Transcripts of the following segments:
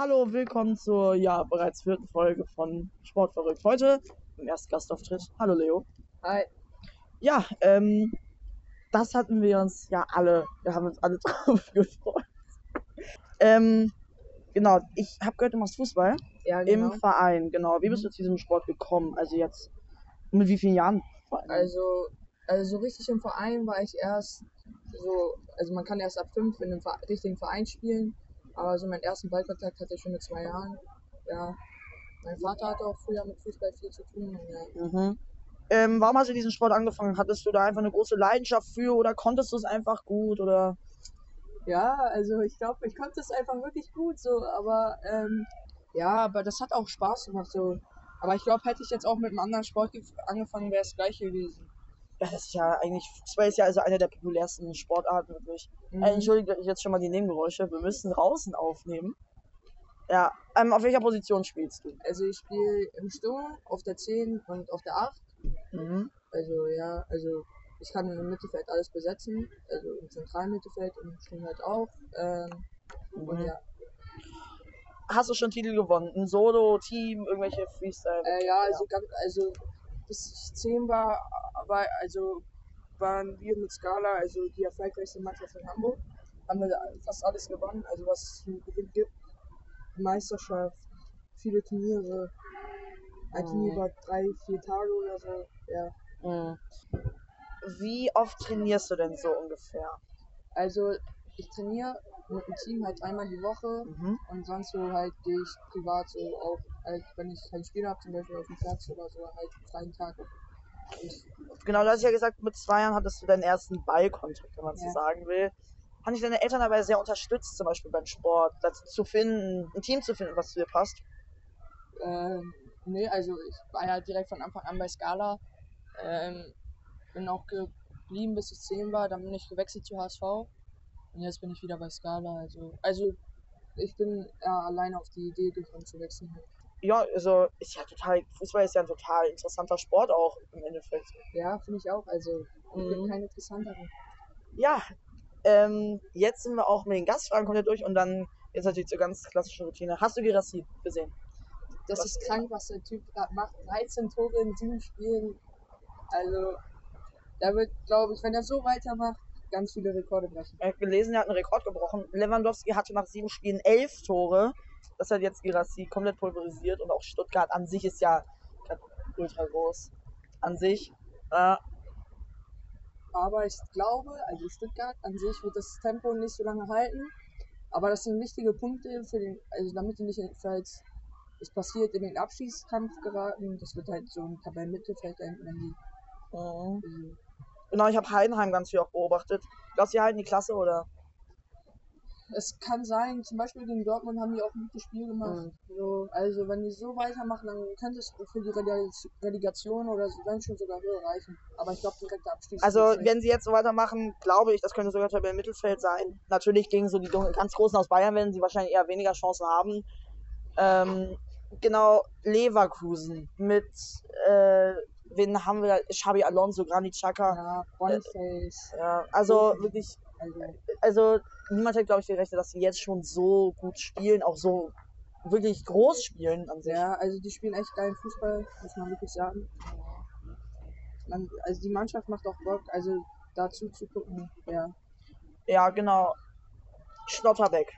Hallo, willkommen zur ja bereits vierten Folge von Sportverrückt. Heute im ersten Gastauftritt. Hallo Leo. Hi. Ja, ähm, das hatten wir uns ja alle, wir haben uns alle drauf gefreut. Ähm, genau, ich habe gehört, du machst Fußball Ja, im genau. Verein. Genau, wie bist du zu diesem Sport gekommen? Also jetzt, mit wie vielen Jahren? Also, also so richtig im Verein war ich erst so, also man kann erst ab fünf in einem richtigen Verein spielen, aber so meinen ersten Ballkontakt hatte ich schon mit zwei Jahren. Ja. Mein Vater hatte auch früher mit Fußball viel zu tun. Ja. Mhm. Ähm, warum hast du diesen Sport angefangen? Hattest du da einfach eine große Leidenschaft für oder konntest du es einfach gut oder? ja, also ich glaube, ich konnte es einfach wirklich gut so, aber ähm, ja, aber das hat auch Spaß gemacht so. Aber ich glaube, hätte ich jetzt auch mit einem anderen Sport gef- angefangen, wäre es gleich gewesen. Ja, das ist ja eigentlich, Fußball ist ja also eine der populärsten Sportarten wirklich. Mhm. Äh, entschuldigt jetzt schon mal die Nebengeräusche. Wir müssen draußen aufnehmen. Ja, ähm, auf welcher Position spielst du? Also ich spiele im Sturm, auf der 10 und auf der 8. Mhm. Also ja, also ich kann im Mittelfeld alles besetzen, also im zentralen Mittelfeld und im Sturm halt auch. Ähm, und Mhm. ja, Hast du schon Titel gewonnen? Ein Solo, Team, irgendwelche Freestyle? äh, ja, also ganz, also bis ich 10 war, war also waren wir mit Scala, also die erfolgreichste Mannschaft in Hamburg, haben wir fast alles gewonnen, also was es zu gewinnen gibt. Meisterschaft, viele Turniere, ein Turnier Mhm. über drei, vier Tage oder so, ja. Mhm. Wie oft trainierst du denn so ungefähr? Also ich trainiere mit dem Team halt einmal die Woche Mhm. und sonst so halt gehe ich privat so auch, halt, wenn ich kein Spiel habe, zum Beispiel auf dem Platz oder so, halt einen freien Tag. Und, Genau, du hast ja gesagt, mit zwei Jahren hattest du deinen ersten Ballkontakt, wenn man so Ja. sagen will. Haben dich deine Eltern dabei sehr unterstützt, zum Beispiel beim Sport, dazu zu finden, ein Team zu finden, was zu dir passt? ähm, nee, also ich war ja direkt von Anfang an bei Scala. Ähm, bin auch geblieben, bis ich 10 war, dann bin ich gewechselt zu HSV und jetzt bin ich wieder bei Scala. Also, also ich bin ja alleine auf die Idee gekommen zu wechseln. Ja, also ist ja total, Fußball ist ja ein total interessanter Sport auch im Endeffekt. Ja, finde ich auch. Also ich Mhm. bin kein interessanterer. Ja, ähm, jetzt sind wir auch mit den Gastfragen komplett durch und dann jetzt natürlich zur ganz klassischen Routine. Hast du Girassi gesehen? Das Was- ist krank, was der Typ gerade macht. 13 Tore in 7 Spielen. Also, da wird, glaube ich, wenn er so weitermacht, ganz viele Rekorde brechen. Ich habe gelesen, er hat einen Rekord gebrochen. Lewandowski hatte nach sieben Spielen elf Tore. Das hat jetzt Girassi komplett pulverisiert und auch Stuttgart an sich ist ja ultra groß. An sich. Äh, Aber ich glaube, also Stuttgart an sich wird das Tempo nicht so lange halten. Aber das sind wichtige Punkte für den, also damit die nicht, falls es passiert, in den Abschießkampf geraten. Das wird halt so ein Tabellenmittelfeld enden, wenn die. mhm. Also, Genau, ich habe Heidenheim ganz viel auch beobachtet. Glaubst du, die halten die Klasse oder? es kann sein, zum Beispiel gegen Dortmund haben die auch ein gutes Spiel gemacht. So, also wenn die so weitermachen, dann könnte es für die Releg- Relegation oder wenn schon sogar höher reichen. Aber ich glaube, direkter Abstieg. Also, wenn sie jetzt so weitermachen, glaube ich, das könnte sogar Tabellen Mittelfeld sein. Natürlich gegen so die ganz Großen aus Bayern werden sie wahrscheinlich eher weniger Chancen haben. Ähm, genau, Leverkusen mit, äh, wen haben wir da? Xabi Alonso, Granit Xhaka. ja, Boniface. Ja, also wirklich, Also, also niemand hat, glaube ich, gerechnet, dass sie jetzt schon so gut spielen, auch so wirklich groß spielen an sich. ja, also die spielen echt geilen Fußball, muss man wirklich sagen. Man, also die Mannschaft macht auch Bock, also dazu zu gucken, ja. Ja, genau. Schlotterbeck.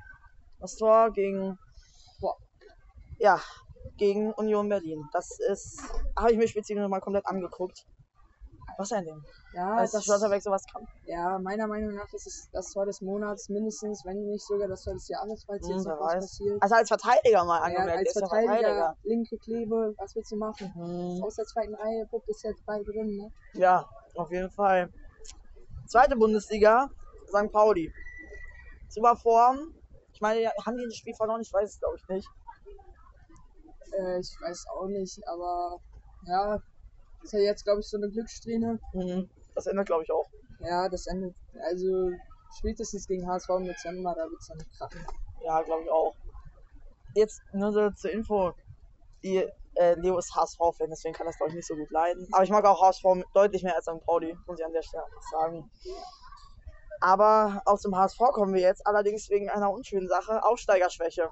Das Tor gegen. Boah. Ja, gegen Union Berlin. Das ist. Habe ich mir speziell nochmal komplett angeguckt. Was ein Ding. Ja, Als das, Schlotterbeck sowas kann. ja, meiner Meinung nach ist es das Tor des Monats mindestens, wenn nicht sogar das Tor des Jahres, falls Hm, jetzt wer noch was weiß. passiert. Also als Verteidiger mal Ja, angemerkt. als ja Verteidiger, linke Klebe, was willst du machen? Hm, Aus der zweiten Reihe, Puck ist jetzt bald drin, ne? Ja, auf jeden Fall. Zweite Bundesliga, St. Pauli. Super Form. Ich meine, ja, haben die das Spiel verloren? Ich weiß es, glaube ich, nicht. Äh, ich weiß auch nicht, aber ja, ist ja jetzt, glaube ich, so eine Glückssträhne. Mhm. Das ändert, glaube ich, auch. Ja, das endet, also spätestens gegen HSV im Dezember, da wird es dann krachen. Ja, glaube ich auch. Jetzt nur so zur Info. Die, äh, Leo ist HSV-Fan, deswegen kann das, glaube ich, nicht so gut leiden. Aber ich mag auch HSV deutlich mehr als St. Pauli, muss ich an der Stelle sagen. Aber aus dem HSV kommen wir jetzt, allerdings wegen einer unschönen Sache, Aufsteigerschwäche.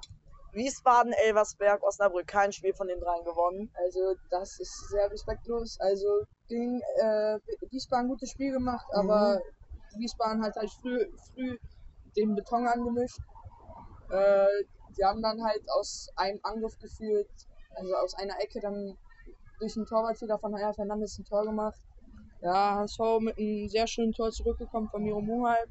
Wiesbaden, Elversberg, Osnabrück. Kein Spiel von den dreien gewonnen. Also das ist sehr respektlos. Also gegen äh, Wiesbaden ein gutes Spiel gemacht, aber Wiesbaden hat halt früh, früh den Beton angemischt. Äh, die haben dann halt aus einem Angriff geführt, also aus einer Ecke dann durch einen Torwartfehler von Haya Fernandes ein Tor gemacht. Ja, HSV mit einem sehr schönen Tor zurückgekommen von Miro Muhalp.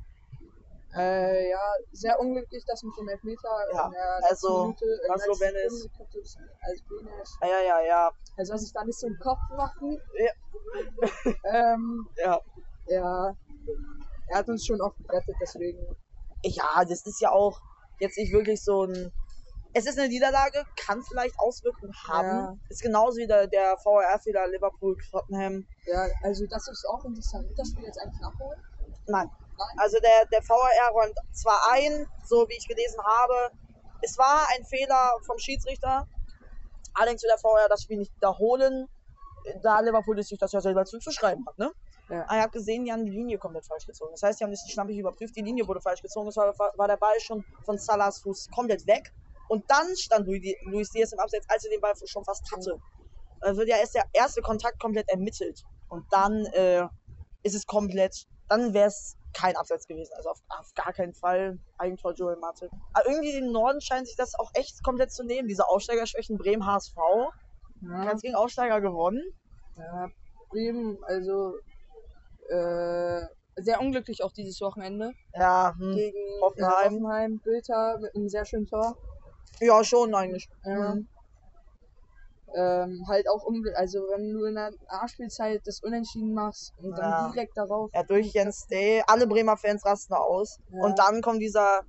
Äh, ja, sehr unglücklich, das mit dem Elfmeter. Ja, also, Minute, äh, Laszlo Benes. Als Benes. Ja, ja, ja, ja. Er soll sich da nicht so einen Kopf machen. Ja. ähm, Ja, ja, er hat uns schon oft gerettet, deswegen. ja das ist ja auch jetzt nicht wirklich so ein. Es ist eine Niederlage, kann vielleicht Auswirkungen haben. Ja. Ist genauso wie der, der VRR-Fehler Liverpool, Tottenham. Ja, also das ist auch interessant. Wird das Spiel jetzt eigentlich nachholen? Nein. Also der, der VAR räumt zwar ein, so wie ich gelesen habe, es war ein Fehler vom Schiedsrichter. Allerdings will der VAR das Spiel nicht wiederholen, da Liverpool sich das ja selber zuzuschreiben hat. Ne? Ja. Ah, Ihr habt gesehen, die haben die Linie komplett falsch gezogen. Das heißt, die haben nicht schnappig überprüft, die Linie wurde falsch gezogen. Es war, war der Ball schon von Salahs Fuß komplett weg. Und dann stand Luis Di- Luis Diaz im Abseits, als er den Ball schon fast hatte. Dann wird ja erst der erste Kontakt komplett ermittelt. Und dann äh, ist es komplett, dann wäre es kein Abseits gewesen. Also auf, auf gar keinen Fall Eigentor Joel Mathe. Aber irgendwie im Norden scheint sich das auch echt komplett zu nehmen. Diese Aufsteigerschwächen Bremen HSV. Ja, Ganz gegen Aufsteiger gewonnen. ja Bremen, also äh, sehr unglücklich auch dieses Wochenende Ja, hm. gegen Hoffenheim. Äh, Hoffenheim. Bilder mit einem sehr schönen Tor. ja schon eigentlich. Ja. Mhm. Ähm, halt auch um, also wenn du in der A-Spielzeit das Unentschieden machst und dann Ja. direkt darauf. Ja, durch Jens Day. Alle Bremer Fans rasten aus. Ja. Und dann kommt dieser,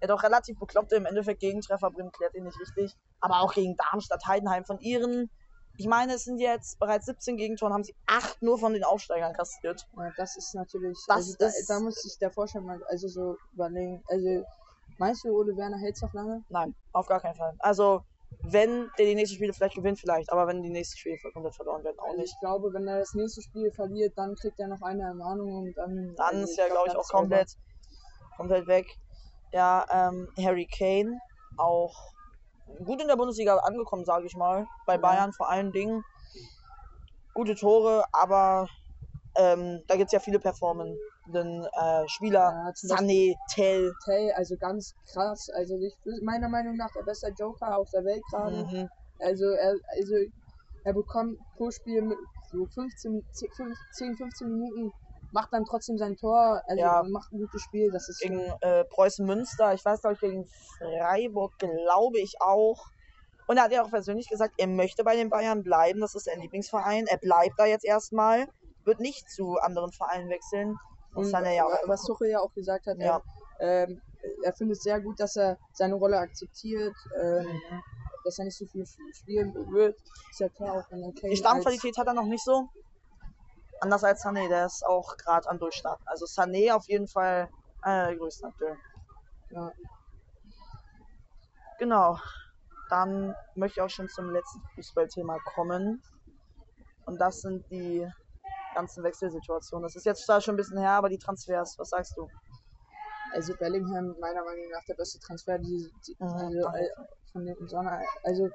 ja doch relativ bekloppte im Endeffekt Gegentreffer. Bremen klärt ihn nicht richtig. Aber auch gegen Darmstadt, Heidenheim von ihren. Ich meine, es sind jetzt bereits 17 Gegentoren, haben sie 8 nur von den Aufsteigern kassiert. Ja, das ist natürlich. Das also da, ist- da muss sich der Vorstand mal also so überlegen. Also meinst du, Ole Werner hält noch lange? Nein, auf gar keinen Fall. Also, wenn der die nächsten Spiele vielleicht gewinnt, vielleicht. Aber wenn die nächsten Spiele komplett verloren werden, auch Also nicht. ich glaube, wenn er das nächste Spiel verliert, dann kriegt er noch eine Ermahnung und dann. Dann also ist er, glaube ich, dann auch over. komplett, komplett weg. Ja, ähm, Harry Kane auch gut in der Bundesliga angekommen, sage ich mal. Bei Ja. Bayern vor allen Dingen. Gute Tore, aber ähm, da gibt es ja viele performenden äh, Spieler. Ja, Sané, Tell. Tay, also ganz krass. Also ich, meiner Meinung nach der beste Joker auf der Welt gerade. Mhm. Also er, also er bekommt pro Spiel mit so 15, 10, 15 Minuten, macht dann trotzdem sein Tor, also Ja. macht ein gutes Spiel. Das ist Gegen äh, Preußen Münster, ich weiß glaube ich gegen Freiburg, glaube ich auch. Und er hat ja auch persönlich gesagt, er möchte bei den Bayern bleiben. Das ist sein Lieblingsverein. Er bleibt da jetzt erstmal. Wird nicht zu anderen Vereinen wechseln. Und Sané ja auch. was Tuchel ja auch gesagt hat, Ja. er, ähm, er findet es sehr gut, dass er seine Rolle akzeptiert, ähm, Mhm. dass er nicht so viel sp- spielen wird. Ist ja klar auch, Kane Die Stammqualität hat er noch nicht so. Anders als Sané, der ist auch gerade am Durchstarten. Also Sané auf jeden Fall einer der größten aktuell. Ja. Genau. Dann möchte ich auch schon zum letzten Fußballthema kommen. Und das sind die ganzen Wechselsituationen. Das ist jetzt zwar schon ein bisschen her, aber die Transfers, was sagst du? Also Bellingham meiner Meinung nach der beste Transfer die, die, also, äh, von dem Sommer. Also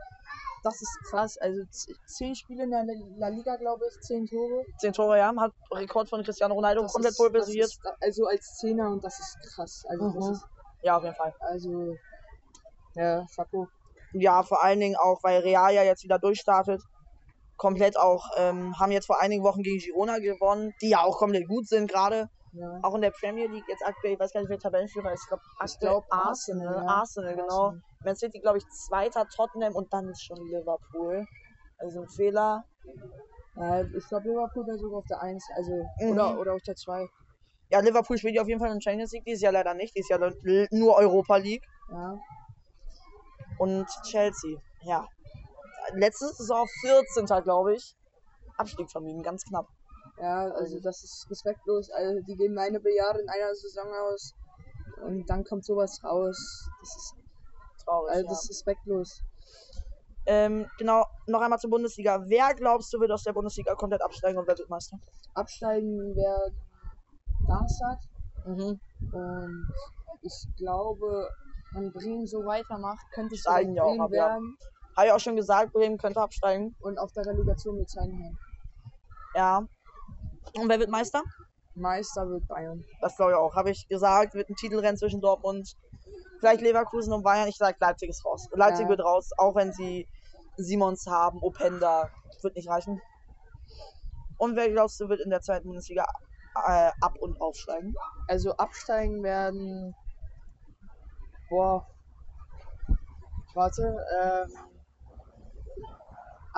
das ist krass. Also zehn Spiele in der La Liga, glaube ich, zehn Tore. Zehn Tore, ja, hat Rekord von Cristiano Ronaldo Das komplett pulverisiert. das Also als Zehner und das ist krass. Also das Mhm. ist Ja, auf jeden Fall. also ja, Chapeau. Ja, vor allen Dingen auch, weil Real ja jetzt wieder durchstartet. Komplett auch, ähm, haben jetzt vor einigen Wochen gegen Girona gewonnen, die ja auch komplett gut sind gerade. Ja. Auch in der Premier League jetzt aktuell, ich weiß gar nicht, wer Tabellenführer ist. Ich glaube, glaub, Arsenal. Arsenal, ja. Arsenal, genau. Arsenal. Man City, glaube ich, zweiter Tottenham und dann ist schon Liverpool. Also ein Fehler. Ja, ich glaube Liverpool wäre sogar auf der 1, also Mhm. oder, oder auf der 2. Ja, Liverpool spielt ja auf jeden Fall in Champions League, dieses Jahr leider nicht. Dieses Jahr l- nur Europa League. Ja. Und Chelsea, ja. Letzte Saison 14. glaube ich. Abstieg vermieden, ganz knapp. Ja, also das ist respektlos. Also die geben eine Milliarde in einer Saison aus und dann kommt sowas raus. Das ist, Traurig. also ja. das ist respektlos. Ähm, genau, noch einmal zur Bundesliga. Wer glaubst du wird aus der Bundesliga komplett absteigen und wird Meister? Absteigen werden Darmstadt Mhm. und ich glaube wenn Bremen so weitermacht, könnte es Bremen ab, ja. Habe ich auch schon gesagt, Bremen könnte absteigen. und auf der Relegation mit Heidenheim. Ja. Und wer wird Meister? Meister wird Bayern. Das glaube ich auch. Habe ich gesagt, wird ein Titelrennen zwischen Dortmund, vielleicht Leverkusen und Bayern. Ich sage, Leipzig ist raus. Leipzig Ja. wird raus, auch wenn sie Simons haben, Openda. Wird nicht reichen. Und wer glaubst du, wird in der zweiten Bundesliga äh, ab- und aufsteigen? Also absteigen werden. Boah. Warte. Ähm,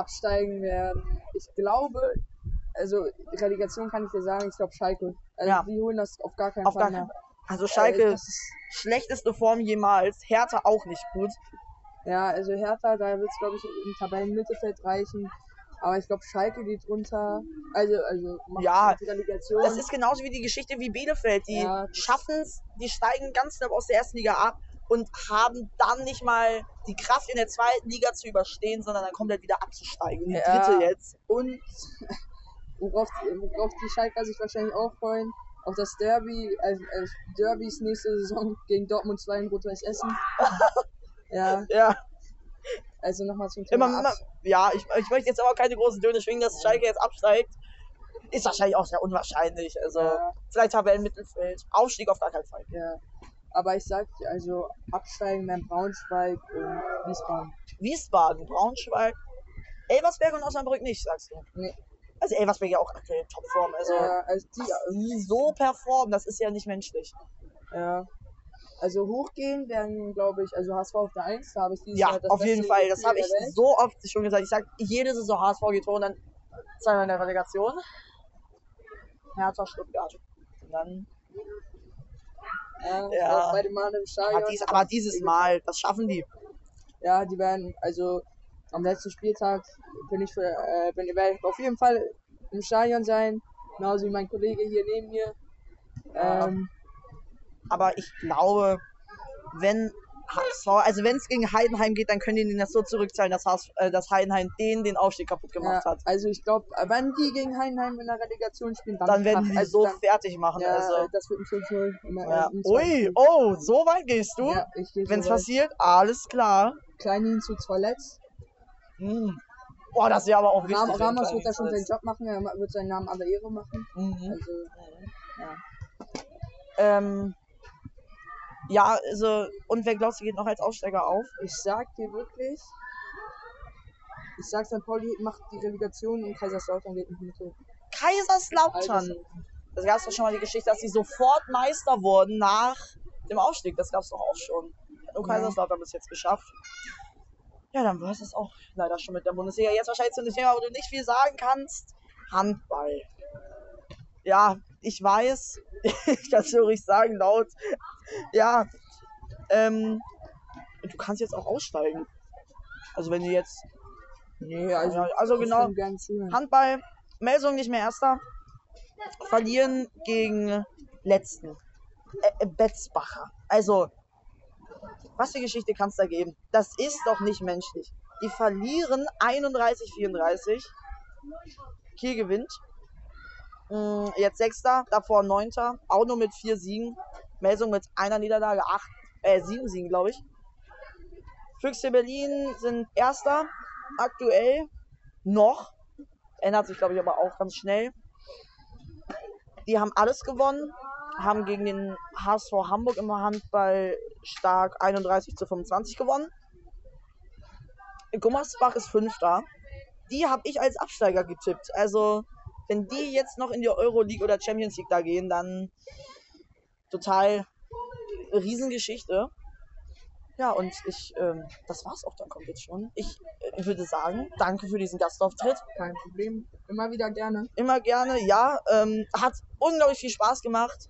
absteigen werden. Ich glaube. Also Relegation kann ich dir sagen, ich glaube Schalke. Also Ja. die holen das auf gar keinen Auf Fall gar keinen Also Schalke, Äh, das ist, schlechteste Form jemals. Hertha auch nicht gut. ja, also Hertha, da wird es glaube ich im Tabellenmittelfeld reichen. Aber ich glaube Schalke geht runter. Also, also Ja, die Relegation. Das ist genauso wie die Geschichte wie Bielefeld. Die Ja, schaffen es, die steigen ganz knapp aus der ersten Liga ab und haben dann nicht mal die Kraft in der zweiten Liga zu überstehen, sondern dann komplett wieder abzusteigen. Die Ja. dritte jetzt. Und worauf, worauf die Schalker sich wahrscheinlich auch freuen, auf das Derby, also, also Derbys nächste Saison gegen Dortmund 2 in Rot-Weiß Essen. ja, Ja, also nochmal zum Thema. immer, immer, ja ich, ich möchte jetzt aber keine großen Töne schwingen, dass Schalke jetzt absteigt. Ist wahrscheinlich auch sehr unwahrscheinlich. Also, Ja, vielleicht Tabellenmittelfeld. Aufstieg auf gar keinen Fall. ja. Aber ich sag, dir, also absteigen werden Braunschweig und Wiesbaden. Wiesbaden, Braunschweig, Elversberg und Osnabrück nicht, sagst du? Nee. Also Elversberg ja auch aktuell Topform. Also, ja, also die, so performen, das ist ja nicht menschlich. ja. Also hochgehen werden, glaube ich, also HSV auf der 1, da habe ich dieses Ja, Jahr auf jeden Fall. Das habe ich so oft schon gesagt. Ich sag jede Saison HSV geht hoch und dann zweimal in der Relegation. Hertha, Stuttgart. Und dann, Ja, Ja. das zweite Mal im Stadion. aber, dies, aber dieses Mal, das schaffen die. Ja, die werden, also am letzten Spieltag bin ich für, äh, bin, werde ich auf jeden Fall im Stadion sein. Genauso wie mein Kollege hier neben mir. Ähm, Aber ich glaube, wenn HSV, also wenn es gegen Heidenheim geht, dann können die das so zurückzahlen, dass, HSV, äh, dass Heidenheim denen den Aufstieg kaputt gemacht ja, hat. also ich glaube, wenn die gegen Heidenheim in der Relegation spielen, dann, Dann werden die also so dann, fertig machen. ja, also. das wird ein 5-0. im- Ja. Ui, oh, so weit gehst du? Ja, ich gehe Wenn es so passiert, alles klar. Kleinin zu verletzt. Hm. Boah, das wäre aber auch wichtig. Ramos wird da schon seinen. Job machen, er wird seinen Namen aller Ehre machen. Mhm. Also, ja. Ähm, ja, also, und wer glaubst du geht noch als Aufsteiger auf? Ich sag dir wirklich, ich sag St. Pauli macht die Relegation und Kaiserslautern geht nicht mit hoch. Kaiserslautern. Das gab es doch schon mal die Geschichte, dass sie sofort Meister wurden nach dem Aufstieg. Das gab es doch auch schon. Hat nur Ja. Kaiserslautern bis jetzt geschafft. Ja, dann war es das auch leider schon mit der Bundesliga. Jetzt wahrscheinlich zu einem Thema, wo du nicht viel sagen kannst. Handball. Ja, ich weiß, das höre ich sagen laut. Ja, ähm, du kannst jetzt auch aussteigen. Also wenn du jetzt Nee, also, also genau. Handball, Melsung nicht mehr erster. Verlieren gegen letzten. Äh, äh, Betzbacher. Also, was für Geschichte kann es da geben? Das ist doch nicht menschlich. Die verlieren 31-34. Kiel gewinnt. Mm, Jetzt Sechster, davor Neunter. Auch nur mit vier Siegen. Melsung mit einer Niederlage, acht, äh, sieben Siegen, glaube ich. Füchse Berlin sind Erster aktuell noch. Ändert sich, glaube ich, aber auch ganz schnell. Die haben alles gewonnen, haben gegen den HSV Hamburg im Handball stark 31 zu 25 gewonnen. Gummersbach ist Fünfter. Die habe ich als Absteiger getippt. Also, wenn die jetzt noch in die Euroleague oder Champions League da gehen, dann total Riesengeschichte. Ja, und ich, ähm, das war's auch dann komplett schon. Ich äh, würde sagen, danke für diesen Gastauftritt. Kein Problem. Immer wieder gerne. Immer gerne, ja. Ähm, hat unglaublich viel Spaß gemacht.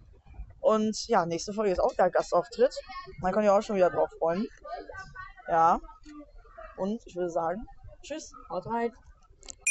Und ja, nächste Folge ist auch der Gastauftritt. Man kann ja auch schon wieder drauf freuen. Ja. Und ich würde sagen, tschüss. Haut rein.